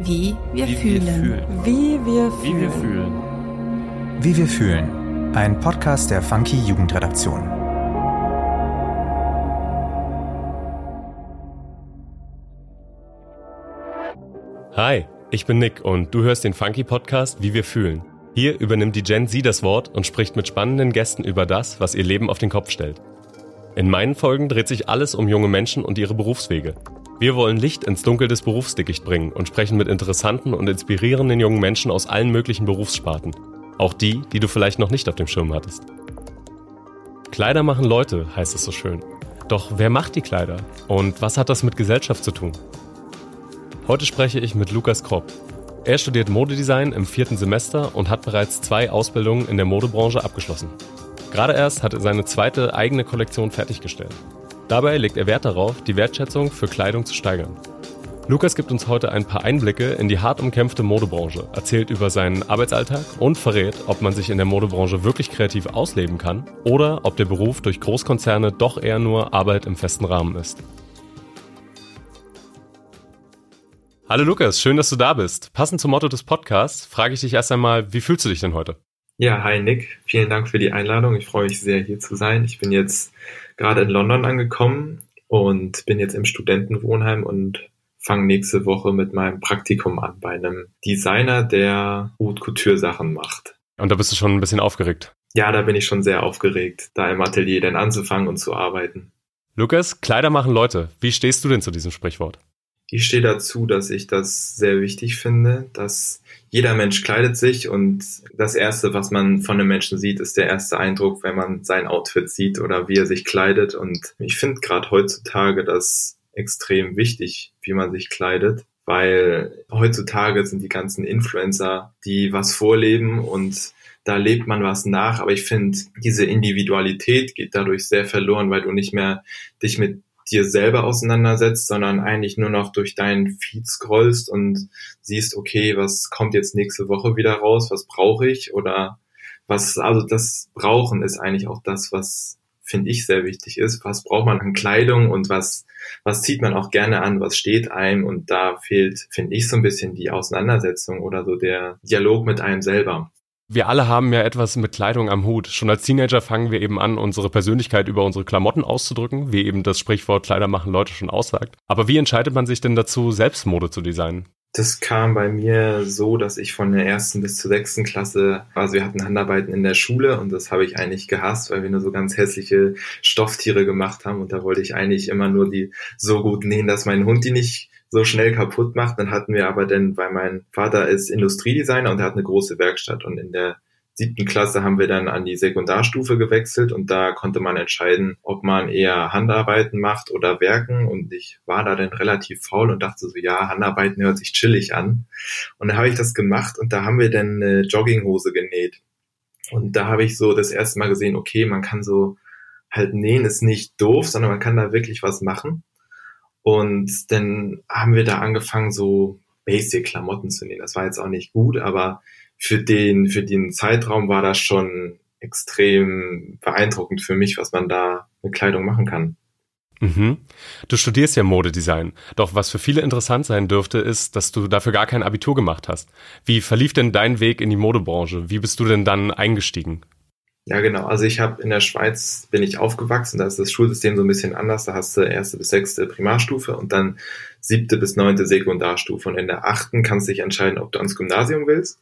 Wie wir Wie fühlen. wir fühlen. Wie wir Wie fühlen. wir fühlen. Wie wir fühlen. Ein Podcast der Funky Jugendredaktion. Hi, ich bin Nick und du hörst den Funky Podcast Wie wir fühlen. Hier übernimmt die Gen Z das Wort und spricht mit spannenden Gästen über das, was ihr Leben auf den Kopf stellt. In meinen Folgen dreht sich alles um junge Menschen und ihre Berufswege. Wir wollen Licht ins Dunkel des Berufsdickicht bringen und sprechen mit interessanten und inspirierenden jungen Menschen aus allen möglichen Berufssparten. Auch die, die du vielleicht noch nicht auf dem Schirm hattest. Kleider machen Leute, heißt es so schön. Doch wer macht die Kleider? Und was hat das mit Gesellschaft zu tun? Heute spreche ich mit Lukas Kropp. Er studiert Modedesign im vierten Semester und hat bereits zwei Ausbildungen in der Modebranche abgeschlossen. Gerade erst hat er seine zweite eigene Kollektion fertiggestellt. Dabei legt er Wert darauf, die Wertschätzung für Kleidung zu steigern. Lukas gibt uns heute ein paar Einblicke in die hart umkämpfte Modebranche, erzählt über seinen Arbeitsalltag und verrät, ob man sich in der Modebranche wirklich kreativ ausleben kann oder ob der Beruf durch Großkonzerne doch eher nur Arbeit im festen Rahmen ist. Hallo Lukas, schön, dass du da bist. Passend zum Motto des Podcasts frage ich dich erst einmal, wie fühlst du dich denn heute? Ja, hi Nick, vielen Dank für die Einladung. Ich freue mich sehr, hier zu sein. Ich bin jetzt gerade in London angekommen und bin jetzt im Studentenwohnheim und fange nächste Woche mit meinem Praktikum an bei einem Designer, der Haute Couture Sachen macht. Und da bist du schon ein bisschen aufgeregt. Ja, da bin ich schon sehr aufgeregt, da im Atelier dann anzufangen und zu arbeiten. Lukas, Kleider machen Leute. Wie stehst du denn zu diesem Sprichwort? Ich stehe dazu, dass ich das sehr wichtig finde, dass jeder Mensch kleidet sich und das Erste, was man von einem Menschen sieht, ist der erste Eindruck, wenn man sein Outfit sieht oder wie er sich kleidet. Und ich finde gerade heutzutage das extrem wichtig, wie man sich kleidet, weil heutzutage sind die ganzen Influencer, die was vorleben und da lebt man was nach. Aber ich finde, diese Individualität geht dadurch sehr verloren, weil du nicht mehr dich mit dir selber auseinandersetzt, sondern eigentlich nur noch durch deinen Feed scrollst und siehst, okay, was kommt jetzt nächste Woche wieder raus, was brauche ich oder was, also das Brauchen ist eigentlich auch das, was finde ich sehr wichtig ist. Was braucht man an Kleidung und was, was zieht man auch gerne an, was steht einem und da fehlt, finde ich, so ein bisschen die Auseinandersetzung oder so der Dialog mit einem selber. Wir alle haben ja etwas mit Kleidung am Hut. Schon als Teenager fangen wir eben an, unsere Persönlichkeit über unsere Klamotten auszudrücken, wie eben das Sprichwort Kleider machen Leute schon aussagt. Aber wie entscheidet man sich denn dazu, selbst Mode zu designen? Das kam bei mir so, dass ich von der ersten bis zur sechsten Klasse, also wir hatten Handarbeiten in der Schule und das habe ich eigentlich gehasst, weil wir nur so ganz hässliche Stofftiere gemacht haben und da wollte ich eigentlich immer nur die so gut nähen, dass mein Hund die nicht so schnell kaputt macht. Dann hatten wir aber dann, weil mein Vater ist Industriedesigner und er hat eine große Werkstatt und in der siebten Klasse haben wir dann an die Sekundarstufe gewechselt und da konnte man entscheiden, ob man eher Handarbeiten macht oder Werken und ich war da dann relativ faul und dachte so, ja, Handarbeiten hört sich chillig an und da habe ich das gemacht und da haben wir dann eine Jogginghose genäht und da habe ich so das erste Mal gesehen, okay, man kann so halt nähen ist nicht doof, sondern man kann da wirklich was machen und dann haben wir da angefangen, so Basic-Klamotten zu nähen. Das war jetzt auch nicht gut, aber für den, für den Zeitraum war das schon extrem beeindruckend für mich, was man da mit Kleidung machen kann. Mhm. Du studierst ja Modedesign. Doch was für viele interessant sein dürfte, ist, dass du dafür gar kein Abitur gemacht hast. Wie verlief denn dein Weg in die Modebranche? Wie bist du denn dann eingestiegen? Ja, genau. Also ich habe in der Schweiz bin ich aufgewachsen, da ist das Schulsystem so ein bisschen anders. Da hast du erste bis sechste Primarstufe und dann siebte bis neunte Sekundarstufe. Und in der achten kannst du dich entscheiden, ob du ans Gymnasium willst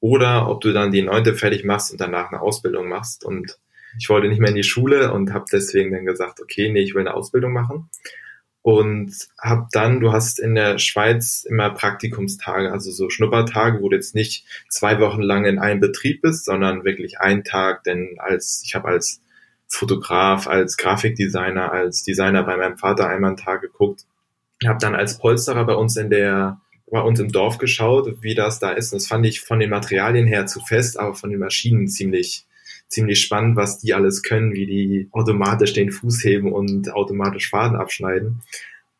oder ob du dann die neunte fertig machst und danach eine Ausbildung machst. Und ich wollte nicht mehr in die Schule und habe deswegen dann gesagt, okay, nee, ich will eine Ausbildung machen. Und habe dann, du hast in der Schweiz immer Praktikumstage, also so Schnuppertage, wo du jetzt nicht zwei Wochen lang in einem Betrieb bist, sondern wirklich einen Tag, denn als ich habe als Fotograf, als Grafikdesigner, als Designer bei meinem Vater einmal einen Tag geguckt, habe dann als Polsterer bei uns in der bei uns im Dorf geschaut, wie das da ist. Und das fand ich von den Materialien her zu fest, aber von den Maschinen ziemlich ziemlich spannend, was die alles können, wie die automatisch den Fuß heben und automatisch Faden abschneiden.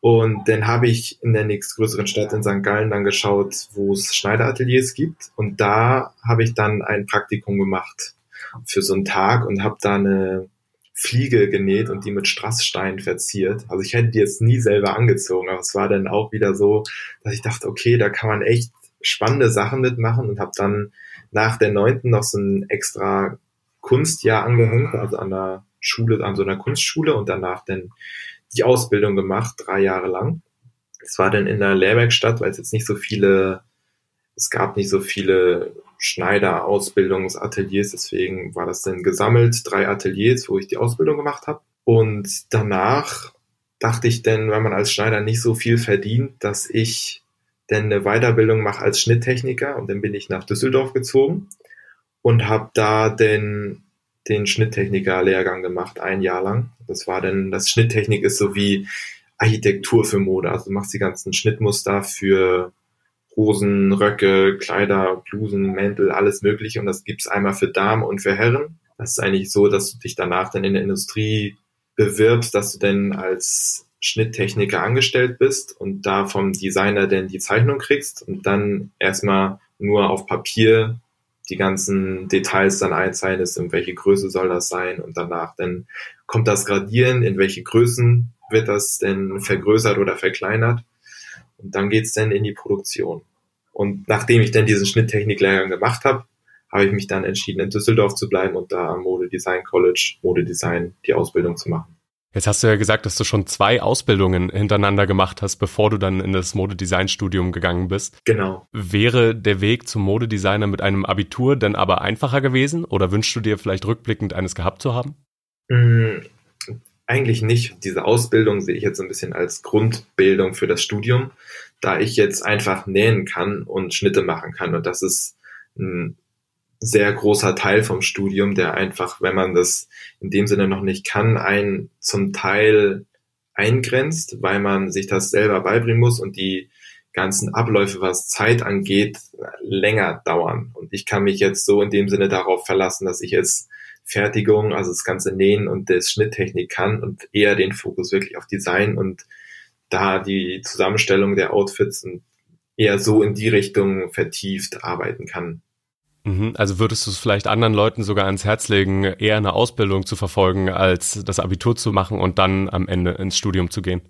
Und dann habe ich in der nächstgrößeren Stadt in St. Gallen dann geschaut, wo es Schneiderateliers gibt. Und da habe ich dann ein Praktikum gemacht für so einen Tag und habe da eine Fliege genäht und die mit Strassstein verziert. Also ich hätte die jetzt nie selber angezogen, aber es war dann auch wieder so, dass ich dachte, okay, da kann man echt spannende Sachen mitmachen und habe dann nach der neunten noch so ein extra Kunstjahr angehängt, also an der Schule, an so einer Kunstschule und danach dann die Ausbildung gemacht, drei Jahre lang. Es war dann in der Lehrwerkstatt, weil es jetzt nicht so viele, es gab nicht so viele Schneider-Ausbildungsateliers, deswegen war das dann gesammelt, drei Ateliers, wo ich die Ausbildung gemacht habe. Und danach dachte ich dann, wenn man als Schneider nicht so viel verdient, dass ich dann eine Weiterbildung mache als Schnitttechniker und dann bin ich nach Düsseldorf gezogen und habe da den, den Schnitttechniker-Lehrgang gemacht, ein Jahr lang. Das war dann, das Schnitttechnik ist so wie Architektur für Mode. Also du machst die ganzen Schnittmuster für Hosen, Röcke, Kleider, Blusen, Mäntel, alles mögliche. Und das gibt's einmal für Damen und für Herren. Das ist eigentlich so, dass du dich danach dann in der Industrie bewirbst, dass du dann als Schnitttechniker angestellt bist und da vom Designer dann die Zeichnung kriegst und dann erstmal nur auf Papier die ganzen Details dann einzeichnest, in welche Größe soll das sein und danach dann kommt das Gradieren, in welche Größen wird das denn vergrößert oder verkleinert und dann geht's dann in die Produktion. Und nachdem ich dann diesen Schnitttechniklehrgang gemacht habe, habe ich mich dann entschieden, in Düsseldorf zu bleiben und da am Modedesign College Modedesign die Ausbildung zu machen. Jetzt hast du ja gesagt, dass du schon zwei Ausbildungen hintereinander gemacht hast, bevor du dann in das Modedesign-Studium gegangen bist. Genau. Wäre der Weg zum Modedesigner mit einem Abitur denn aber einfacher gewesen oder wünschst du dir vielleicht rückblickend eines gehabt zu haben? Mm, eigentlich nicht. Diese Ausbildung sehe ich jetzt ein bisschen als Grundbildung für das Studium, da ich jetzt einfach nähen kann und Schnitte machen kann. Und das ist ein sehr großer Teil vom Studium, der einfach, wenn man das in dem Sinne noch nicht kann, einen zum Teil eingrenzt, weil man sich das selber beibringen muss und die ganzen Abläufe, was Zeit angeht, länger dauern. Und ich kann mich jetzt so in dem Sinne darauf verlassen, dass ich jetzt Fertigung, also das ganze Nähen und das Schnitttechnik kann und eher den Fokus wirklich auf Design und da die Zusammenstellung der Outfits und eher so in die Richtung vertieft arbeiten kann. Mhm. Also würdest du es vielleicht anderen Leuten sogar ans Herz legen, eher eine Ausbildung zu verfolgen, als das Abitur zu machen und dann am Ende ins Studium zu gehen?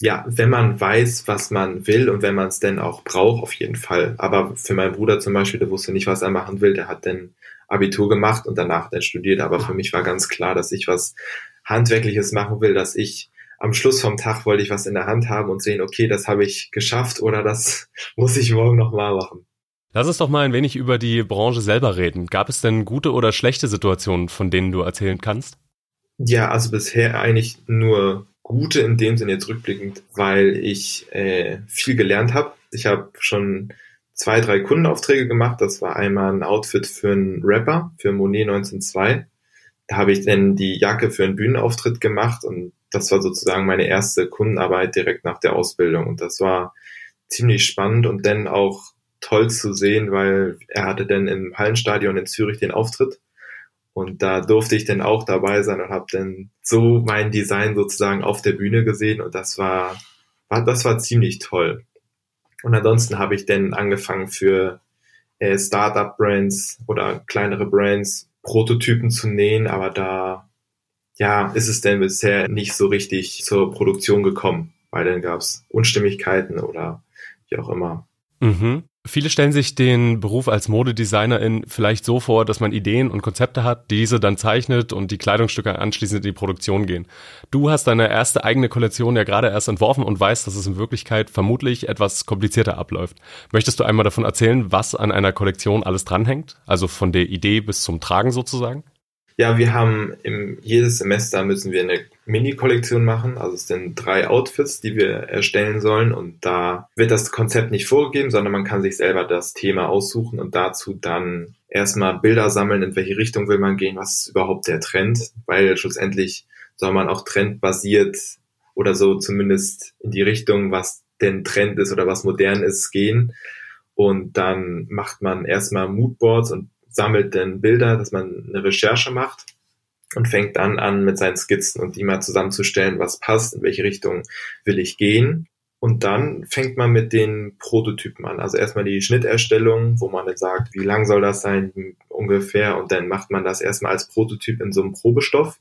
Ja, wenn man weiß, was man will und wenn man es denn auch braucht, auf jeden Fall. Aber für meinen Bruder zum Beispiel, der wusste nicht, was er machen will, der hat dann Abitur gemacht und danach dann studiert. Aber für mich war ganz klar, dass ich was Handwerkliches machen will, dass ich am Schluss vom Tag wollte ich was in der Hand haben und sehen, okay, das habe ich geschafft oder das muss ich morgen nochmal machen. Lass uns doch mal ein wenig über die Branche selber reden. Gab es denn gute oder schlechte Situationen, von denen du erzählen kannst? Ja, also bisher eigentlich nur gute in dem Sinne jetzt rückblickend, weil ich äh, viel gelernt habe. Ich habe schon zwei, drei Kundenaufträge gemacht. Das war einmal ein Outfit für einen Rapper, für Monet 1902. Da habe ich dann die Jacke für einen Bühnenauftritt gemacht und das war sozusagen meine erste Kundenarbeit direkt nach der Ausbildung. Und das war ziemlich spannend und dann auch toll zu sehen, weil er hatte dann im Hallenstadion in Zürich den Auftritt. Und da durfte ich dann auch dabei sein und habe dann so mein Design sozusagen auf der Bühne gesehen und das war, war das war ziemlich toll. Und ansonsten habe ich dann angefangen für äh, Startup-Brands oder kleinere Brands Prototypen zu nähen, aber da ja ist es denn bisher nicht so richtig zur Produktion gekommen, weil dann gab es Unstimmigkeiten oder wie auch immer. Mhm. Viele stellen sich den Beruf als Modedesignerin vielleicht so vor, dass man Ideen und Konzepte hat, diese dann zeichnet und die Kleidungsstücke anschließend in die Produktion gehen. Du hast deine erste eigene Kollektion ja gerade erst entworfen und weißt, dass es in Wirklichkeit vermutlich etwas komplizierter abläuft. Möchtest du einmal davon erzählen, was an einer Kollektion alles dranhängt? Also von der Idee bis zum Tragen sozusagen? Ja, wir haben im, jedes Semester müssen wir eine Mini-Kollektion machen. Also es sind drei Outfits, die wir erstellen sollen. Und da wird das Konzept nicht vorgegeben, sondern man kann sich selber das Thema aussuchen und dazu dann erstmal Bilder sammeln, in welche Richtung will man gehen, was ist überhaupt der Trend, weil schlussendlich soll man auch trendbasiert oder so zumindest in die Richtung, was denn Trend ist oder was modern ist, gehen. Und dann macht man erstmal Moodboards und sammelt dann Bilder, dass man eine Recherche macht und fängt dann an mit seinen Skizzen und die mal zusammenzustellen, was passt, in welche Richtung will ich gehen. Und dann fängt man mit den Prototypen an. Also erstmal die Schnitterstellung, wo man dann sagt, wie lang soll das sein ungefähr. Und dann macht man das erstmal als Prototyp in so einem Probestoff.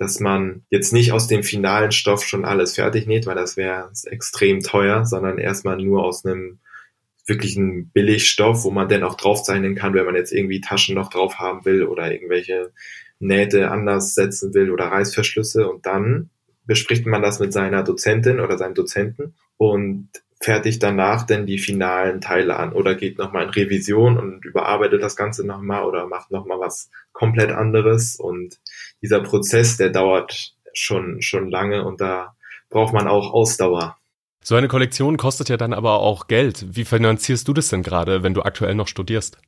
dass man jetzt nicht aus dem finalen Stoff schon alles fertig näht, weil das wäre extrem teuer, sondern erstmal nur aus einem wirklichen Billigstoff, wo man dann auch draufzeichnen kann, wenn man jetzt irgendwie Taschen noch drauf haben will oder irgendwelche Nähte anders setzen will oder Reißverschlüsse und dann bespricht man das mit seiner Dozentin oder seinem Dozenten und fertigt danach dann die finalen Teile an oder geht nochmal in Revision und überarbeitet das Ganze nochmal oder macht nochmal was komplett anderes. Und dieser Prozess, der dauert schon, schon lange und da braucht man auch Ausdauer. So eine Kollektion kostet ja dann aber auch Geld. Wie finanzierst du das denn gerade, wenn du aktuell noch studierst?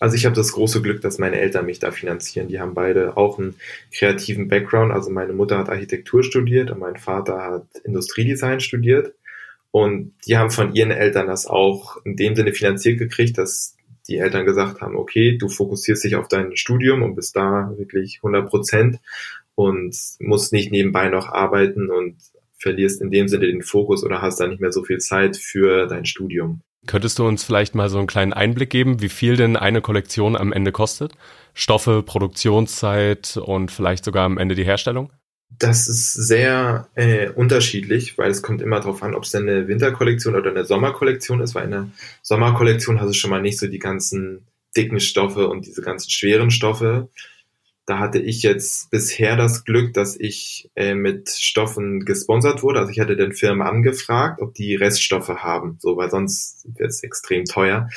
Also ich habe das große Glück, dass meine Eltern mich da finanzieren. Die haben beide auch einen kreativen Background. Also meine Mutter hat Architektur studiert und mein Vater hat Industriedesign studiert. Und die haben von ihren Eltern das auch in dem Sinne finanziert gekriegt, dass die Eltern gesagt haben, okay, du fokussierst dich auf dein Studium und bist da wirklich 100 Prozent und musst nicht nebenbei noch arbeiten und verlierst in dem Sinne den Fokus oder hast da nicht mehr so viel Zeit für dein Studium. Könntest du uns vielleicht mal so einen kleinen Einblick geben, wie viel denn eine Kollektion am Ende kostet? Stoffe, Produktionszeit und vielleicht sogar am Ende die Herstellung? Das ist sehr äh, unterschiedlich, weil es kommt immer darauf an, ob es eine Winterkollektion oder eine Sommerkollektion ist, weil in der Sommerkollektion hast du schon mal nicht so die ganzen dicken Stoffe und diese ganzen schweren Stoffe. Da hatte ich jetzt bisher das Glück, dass ich äh, mit Stoffen gesponsert wurde. Also ich hatte den Firmen angefragt, ob die Reststoffe haben, so weil sonst wird es extrem teuer.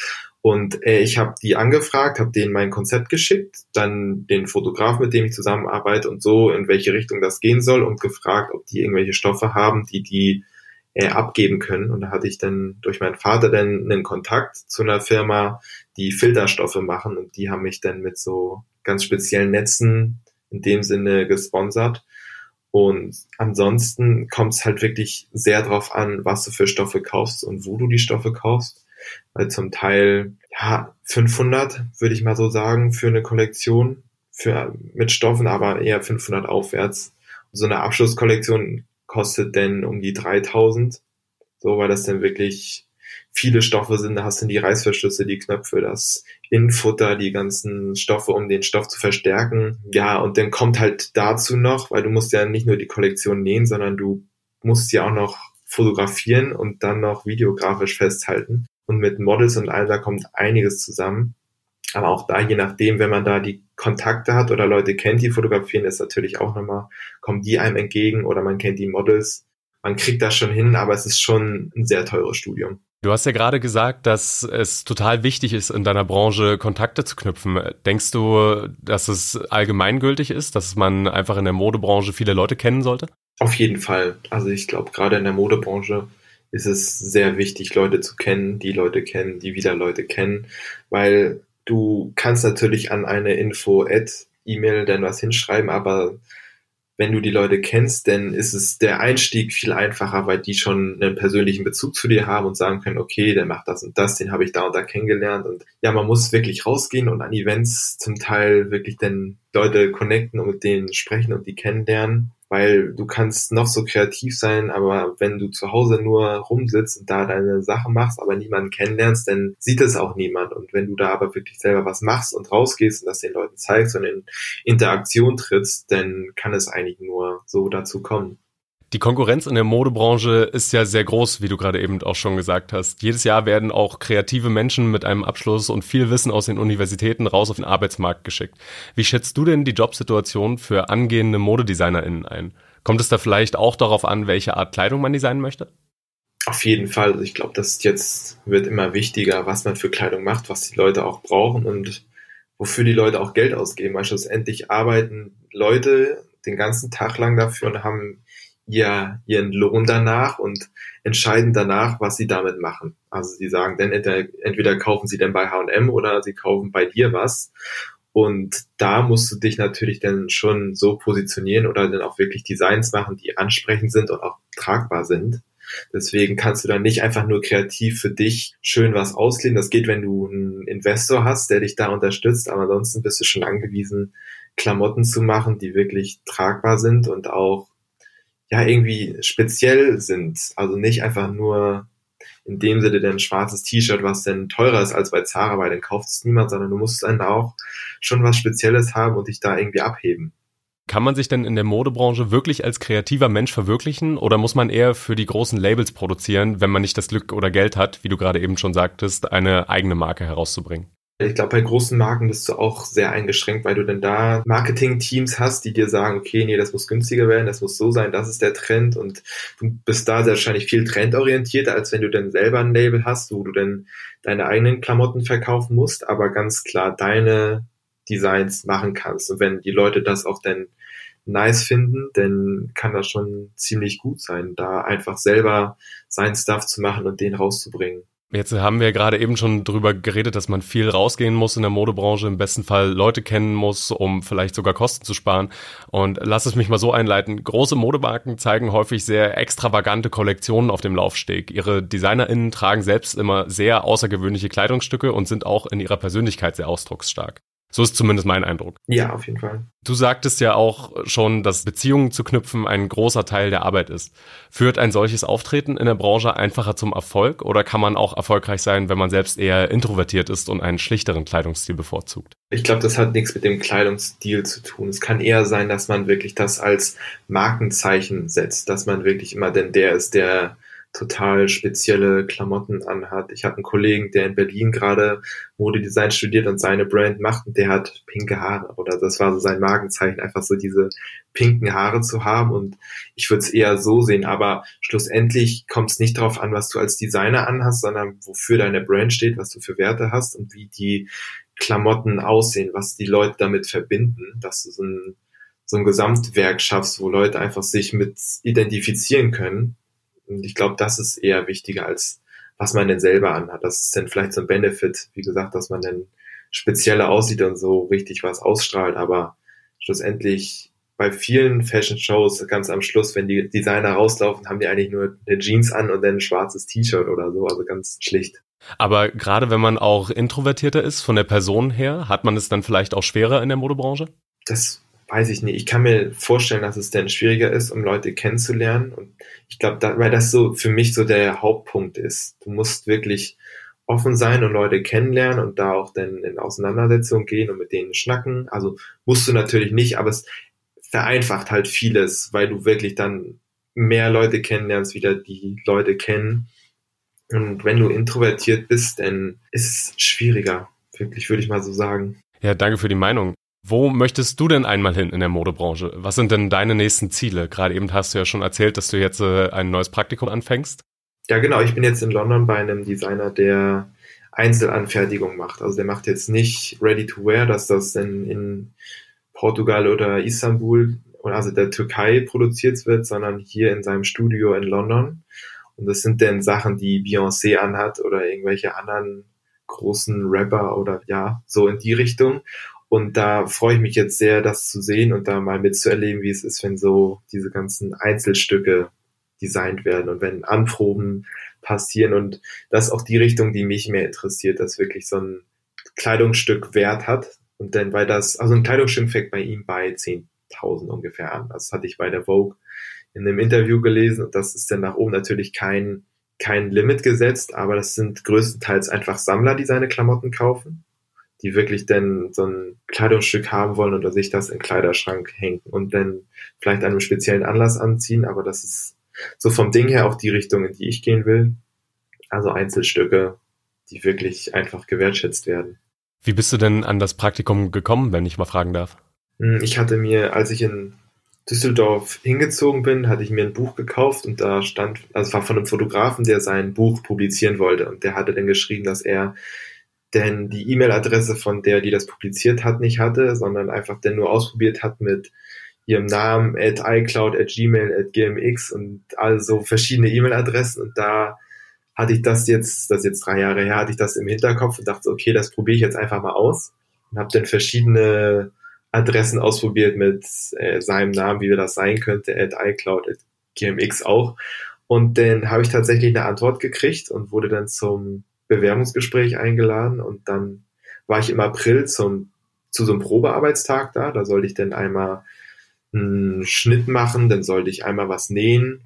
Und äh, ich habe die angefragt, habe denen mein Konzept geschickt, dann den Fotograf, mit dem ich zusammenarbeite und so, in welche Richtung das gehen soll und gefragt, ob die irgendwelche Stoffe haben, die die äh, abgeben können. Und da hatte ich dann durch meinen Vater dann einen Kontakt zu einer Firma, die Filterstoffe machen und die haben mich dann mit so ganz speziellen Netzen in dem Sinne gesponsert. Und ansonsten kommt es halt wirklich sehr drauf an, was du für Stoffe kaufst und wo du die Stoffe kaufst weil zum Teil ja 500 würde ich mal so sagen für eine Kollektion für mit Stoffen, aber eher 500 aufwärts. So eine Abschlusskollektion kostet denn um die 3000, so weil das dann wirklich viele Stoffe sind. Da hast du die Reißverschlüsse, die Knöpfe, das Infutter, die ganzen Stoffe, um den Stoff zu verstärken. Ja, und dann kommt halt dazu noch, weil du musst ja nicht nur die Kollektion nähen, sondern du musst ja auch noch fotografieren und dann noch videografisch festhalten und mit Models und all da kommt einiges zusammen. Aber auch da, je nachdem, wenn man da die Kontakte hat oder Leute kennt, die fotografieren, ist natürlich auch nochmal, kommen die einem entgegen oder man kennt die Models. Man kriegt das schon hin, aber es ist schon ein sehr teures Studium. Du hast ja gerade gesagt, dass es total wichtig ist, in deiner Branche Kontakte zu knüpfen. Denkst du, dass es allgemeingültig ist, dass man einfach in der Modebranche viele Leute kennen sollte? Auf jeden Fall. Also ich glaube, gerade in der Modebranche ist es sehr wichtig, Leute zu kennen, die Leute kennen, die wieder Leute kennen, weil du kannst natürlich an eine Info-Ad-E-Mail dann was hinschreiben, aber wenn du die Leute kennst, dann ist es der Einstieg viel einfacher, weil die schon einen persönlichen Bezug zu dir haben und sagen können, okay, der macht das und das, den habe ich da und da kennengelernt. Und ja, man muss wirklich rausgehen und an Events zum Teil wirklich dann Leute connecten und mit denen sprechen und die kennenlernen weil du kannst noch so kreativ sein, aber wenn du zu Hause nur rumsitzt und da deine Sache machst, aber niemanden kennenlernst, dann sieht es auch niemand. Und wenn du da aber wirklich selber was machst und rausgehst und das den Leuten zeigst und in Interaktion trittst, dann kann es eigentlich nur so dazu kommen. Die Konkurrenz in der Modebranche ist ja sehr groß, wie du gerade eben auch schon gesagt hast. Jedes Jahr werden auch kreative Menschen mit einem Abschluss und viel Wissen aus den Universitäten raus auf den Arbeitsmarkt geschickt. Wie schätzt du denn die Jobsituation für angehende ModedesignerInnen ein? Kommt es da vielleicht auch darauf an, welche Art Kleidung man designen möchte? Auf jeden Fall. Also ich glaube, das jetzt wird immer wichtiger, was man für Kleidung macht, was die Leute auch brauchen und wofür die Leute auch Geld ausgeben. Weil schlussendlich arbeiten Leute den ganzen Tag lang dafür und haben ihr, ihren Lohn danach und entscheiden danach, was sie damit machen. Also sie sagen dann entweder, entweder kaufen sie dann bei H&M oder sie kaufen bei dir was. Und da musst du dich natürlich dann schon so positionieren oder dann auch wirklich Designs machen, die ansprechend sind und auch tragbar sind. Deswegen kannst du dann nicht einfach nur kreativ für dich schön was auslehnen. Das geht, wenn du einen Investor hast, der dich da unterstützt, aber ansonsten bist du schon angewiesen, Klamotten zu machen, die wirklich tragbar sind und auch ja irgendwie speziell sind. Also nicht einfach nur in dem Sinne dein schwarzes T-Shirt, was denn teurer ist als bei Zara, weil dann kauft es niemand, sondern du musst dann auch schon was Spezielles haben und dich da irgendwie abheben. Kann man sich denn in der Modebranche wirklich als kreativer Mensch verwirklichen oder muss man eher für die großen Labels produzieren, wenn man nicht das Glück oder Geld hat, wie du gerade eben schon sagtest, eine eigene Marke herauszubringen? Ich glaube, bei großen Marken bist du auch sehr eingeschränkt, weil du dann da Marketing-Teams hast, die dir sagen, okay, nee, das muss günstiger werden, das muss so sein, das ist der Trend und du bist da wahrscheinlich viel trendorientierter, als wenn du dann selber ein Label hast, wo du dann deine eigenen Klamotten verkaufen musst, aber ganz klar deine Designs machen kannst. Und wenn die Leute das auch dann nice finden, dann kann das schon ziemlich gut sein, da einfach selber sein Stuff zu machen und den rauszubringen. Jetzt haben wir gerade eben schon drüber geredet, dass man viel rausgehen muss in der Modebranche, im besten Fall Leute kennen muss, um vielleicht sogar Kosten zu sparen. Und lass es mich mal so einleiten. Große Modemarken zeigen häufig sehr extravagante Kollektionen auf dem Laufsteg. Ihre DesignerInnen tragen selbst immer sehr außergewöhnliche Kleidungsstücke und sind auch in ihrer Persönlichkeit sehr ausdrucksstark. So ist zumindest mein Eindruck. Ja, auf jeden Fall. Du sagtest ja auch schon, dass Beziehungen zu knüpfen ein großer Teil der Arbeit ist. Führt ein solches Auftreten in der Branche einfacher zum Erfolg oder kann man auch erfolgreich sein, wenn man selbst eher introvertiert ist und einen schlichteren Kleidungsstil bevorzugt? Ich glaube, das hat nichts mit dem Kleidungsstil zu tun. Es kann eher sein, dass man wirklich das als Markenzeichen setzt, dass man wirklich immer denn der ist, der total spezielle Klamotten anhat. Ich habe einen Kollegen, der in Berlin gerade Modedesign studiert und seine Brand macht und der hat pinke Haare oder das war so sein Magenzeichen, einfach so diese pinken Haare zu haben und ich würde es eher so sehen, aber schlussendlich kommt es nicht darauf an, was du als Designer anhast, sondern wofür deine Brand steht, was du für Werte hast und wie die Klamotten aussehen, was die Leute damit verbinden, dass du so ein, so ein Gesamtwerk schaffst, wo Leute einfach sich mit identifizieren können und ich glaube, das ist eher wichtiger als was man denn selber anhat. Das ist dann vielleicht so ein Benefit, wie gesagt, dass man dann spezieller aussieht und so richtig was ausstrahlt. Aber schlussendlich bei vielen Fashion-Shows ganz am Schluss, wenn die Designer rauslaufen, haben die eigentlich nur eine Jeans an und dann ein schwarzes T-Shirt oder so. Also ganz schlicht. Aber gerade wenn man auch introvertierter ist von der Person her, hat man es dann vielleicht auch schwerer in der Modebranche? Das weiß ich nicht. Ich kann mir vorstellen, dass es dann schwieriger ist, um Leute kennenzulernen. Und ich glaube, da, weil das so für mich so der Hauptpunkt ist. Du musst wirklich offen sein und Leute kennenlernen und da auch dann in Auseinandersetzung gehen und mit denen schnacken. Also musst du natürlich nicht, aber es vereinfacht halt vieles, weil du wirklich dann mehr Leute kennenlernst, wieder die Leute kennen. Und wenn du introvertiert bist, dann ist es schwieriger. Wirklich, würde ich mal so sagen. Ja, danke für die Meinung. Wo möchtest du denn einmal hin in der Modebranche? Was sind denn deine nächsten Ziele? Gerade eben hast du ja schon erzählt, dass du jetzt äh, ein neues Praktikum anfängst. Ja, genau. Ich bin jetzt in London bei einem Designer, der Einzelanfertigung macht. Also der macht jetzt nicht Ready to Wear, dass das dann in Portugal oder Istanbul oder also der Türkei produziert wird, sondern hier in seinem Studio in London. Und das sind dann Sachen, die Beyoncé anhat oder irgendwelche anderen großen Rapper oder ja, so in die Richtung. Und da freue ich mich jetzt sehr, das zu sehen und da mal mitzuerleben, wie es ist, wenn so diese ganzen Einzelstücke designt werden und wenn Anproben passieren. Und das ist auch die Richtung, die mich mehr interessiert, dass wirklich so ein Kleidungsstück Wert hat. Und dann, weil das, also ein Kleidungsstück fängt bei ihm bei 10.000 ungefähr an. Das hatte ich bei der Vogue in einem Interview gelesen und das ist dann nach oben natürlich kein, kein Limit gesetzt, aber das sind größtenteils einfach Sammler, die seine Klamotten kaufen die wirklich dann so ein Kleidungsstück haben wollen oder sich das in Kleiderschrank hängen und dann vielleicht einem speziellen Anlass anziehen, aber das ist so vom Ding her auch die Richtung, in die ich gehen will. Also Einzelstücke, die wirklich einfach gewertschätzt werden. Wie bist du denn an das Praktikum gekommen, wenn ich mal fragen darf? Hm, ich hatte mir, als ich in Düsseldorf hingezogen bin, hatte ich mir ein Buch gekauft und da stand, also es war von einem Fotografen, der sein Buch publizieren wollte und der hatte dann geschrieben, dass er denn die E-Mail-Adresse von der, die das publiziert hat, nicht hatte, sondern einfach denn nur ausprobiert hat mit ihrem Namen at iCloud, at Gmail, at GMX und also verschiedene E-Mail-Adressen und da hatte ich das jetzt, das ist jetzt drei Jahre her, hatte ich das im Hinterkopf und dachte, okay, das probiere ich jetzt einfach mal aus und habe dann verschiedene Adressen ausprobiert mit äh, seinem Namen, wie das sein könnte, at iCloud, at GMX auch. Und dann habe ich tatsächlich eine Antwort gekriegt und wurde dann zum Bewerbungsgespräch eingeladen und dann war ich im April zum, zu so einem Probearbeitstag da. Da sollte ich dann einmal einen Schnitt machen, dann sollte ich einmal was nähen.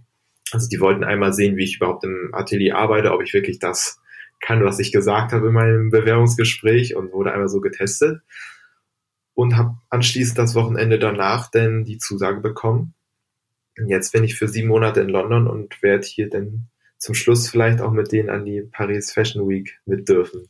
Also die wollten einmal sehen, wie ich überhaupt im Atelier arbeite, ob ich wirklich das kann, was ich gesagt habe in meinem Bewerbungsgespräch und wurde einmal so getestet. und habe anschließend das Wochenende danach dann die Zusage bekommen. Und jetzt bin ich für sieben Monate in London und werde hier dann zum Schluss vielleicht auch mit denen an die Paris Fashion Week mit dürfen.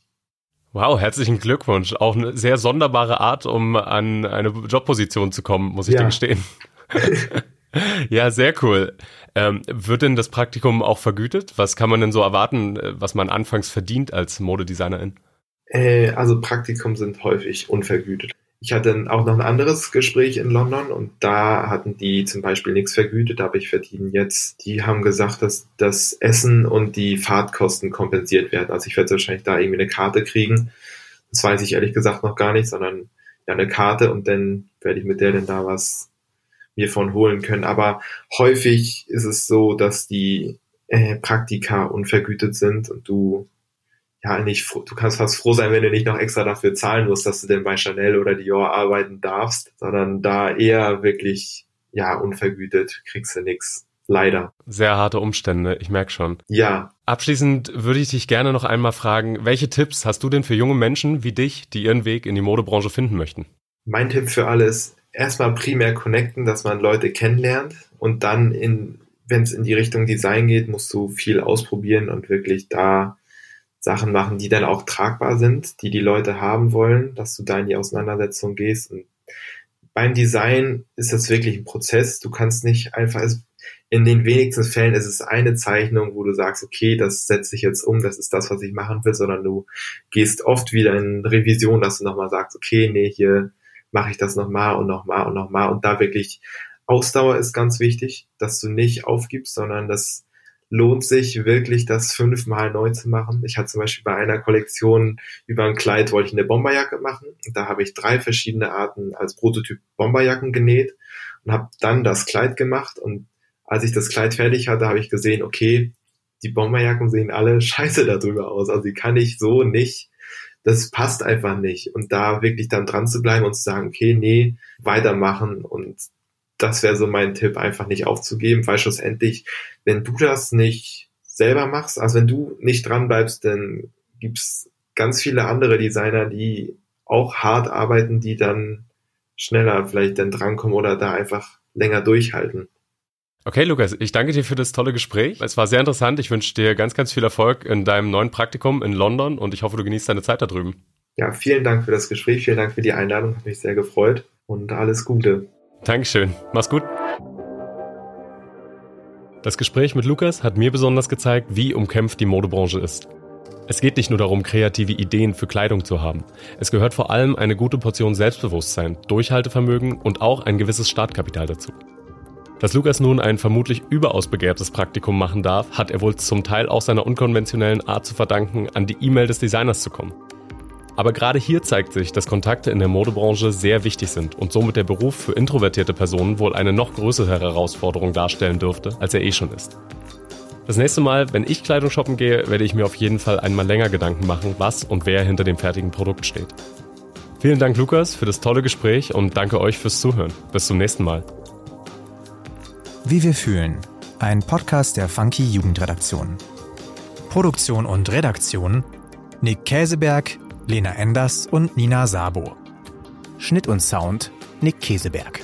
Wow, herzlichen Glückwunsch. Auch eine sehr sonderbare Art, um an eine Jobposition zu kommen, muss ich ja. dir gestehen. ja, sehr cool. Ähm, wird denn das Praktikum auch vergütet? Was kann man denn so erwarten, äh, was man anfangs verdient als Modedesignerin? Äh, also Praktikum sind häufig unvergütet. Ich hatte auch noch ein anderes Gespräch in London und da hatten die zum Beispiel nichts vergütet, aber ich verdiene jetzt. Die haben gesagt, dass das Essen und die Fahrtkosten kompensiert werden. Also ich werde wahrscheinlich da irgendwie eine Karte kriegen. Das weiß ich ehrlich gesagt noch gar nicht, sondern ja eine Karte und dann werde ich mit der dann da was mir von holen können. Aber häufig ist es so, dass die äh, Praktika unvergütet sind und du ja nicht, du kannst fast froh sein, wenn du nicht noch extra dafür zahlen musst, dass du denn bei Chanel oder Dior arbeiten darfst, sondern da eher wirklich, ja, unvergütet kriegst du nix. Leider. Sehr harte Umstände, ich merke schon. Ja. Abschließend würde ich dich gerne noch einmal fragen, welche Tipps hast du denn für junge Menschen wie dich, die ihren Weg in die Modebranche finden möchten? Mein Tipp für alle ist erstmal primär connecten, dass man Leute kennenlernt und dann in, wenn es in die Richtung Design geht, musst du viel ausprobieren und wirklich da Sachen machen, die dann auch tragbar sind, die die Leute haben wollen, dass du da in die Auseinandersetzung gehst. Und beim Design ist das wirklich ein Prozess. Du kannst nicht einfach, in den wenigsten Fällen ist es eine Zeichnung, wo du sagst, okay, das setze ich jetzt um, das ist das, was ich machen will, sondern du gehst oft wieder in Revision, dass du nochmal sagst, okay, nee, hier mache ich das nochmal und nochmal und nochmal und da wirklich Ausdauer ist ganz wichtig, dass du nicht aufgibst, sondern dass lohnt sich wirklich, das fünfmal neu zu machen. Ich hatte zum Beispiel bei einer Kollektion über ein Kleid wollte ich eine Bomberjacke machen. Da habe ich drei verschiedene Arten als Prototyp Bomberjacken genäht und habe dann das Kleid gemacht. Und als ich das Kleid fertig hatte, habe ich gesehen, okay, die Bomberjacken sehen alle scheiße darüber aus. Also die kann ich so nicht. Das passt einfach nicht. Und da wirklich dann dran zu bleiben und zu sagen, okay, nee, weitermachen und das wäre so mein Tipp, einfach nicht aufzugeben, weil schlussendlich, wenn du das nicht selber machst, also wenn du nicht dran bleibst, dann gibt's ganz viele andere Designer, die auch hart arbeiten, die dann schneller vielleicht dann drankommen oder da einfach länger durchhalten. Okay, Lukas, ich danke dir für das tolle Gespräch. Es war sehr interessant. Ich wünsche dir ganz, ganz viel Erfolg in deinem neuen Praktikum in London und ich hoffe, du genießt deine Zeit da drüben. Ja, vielen Dank für das Gespräch, vielen Dank für die Einladung, hat mich sehr gefreut und alles Gute. Dankeschön. Mach's gut. Das Gespräch mit Lukas hat mir besonders gezeigt, wie umkämpft die Modebranche ist. Es geht nicht nur darum, kreative Ideen für Kleidung zu haben. Es gehört vor allem eine gute Portion Selbstbewusstsein, Durchhaltevermögen und auch ein gewisses Startkapital dazu. Dass Lukas nun ein vermutlich überaus begehrtes Praktikum machen darf, hat er wohl zum Teil auch seiner unkonventionellen Art zu verdanken, an die E-Mail des Designers zu kommen. Aber gerade hier zeigt sich, dass Kontakte in der Modebranche sehr wichtig sind und somit der Beruf für introvertierte Personen wohl eine noch größere Herausforderung darstellen dürfte, als er eh schon ist. Das nächste Mal, wenn ich Kleidung shoppen gehe, werde ich mir auf jeden Fall einmal länger Gedanken machen, was und wer hinter dem fertigen Produkt steht. Vielen Dank, Lukas, für das tolle Gespräch und danke euch fürs Zuhören. Bis zum nächsten Mal. Wie wir fühlen. Ein Podcast der Funky Jugendredaktion. Produktion und Redaktion Nick Käseberg, Lena Enders und Nina Sabo. Schnitt und Sound Nick Käseberg.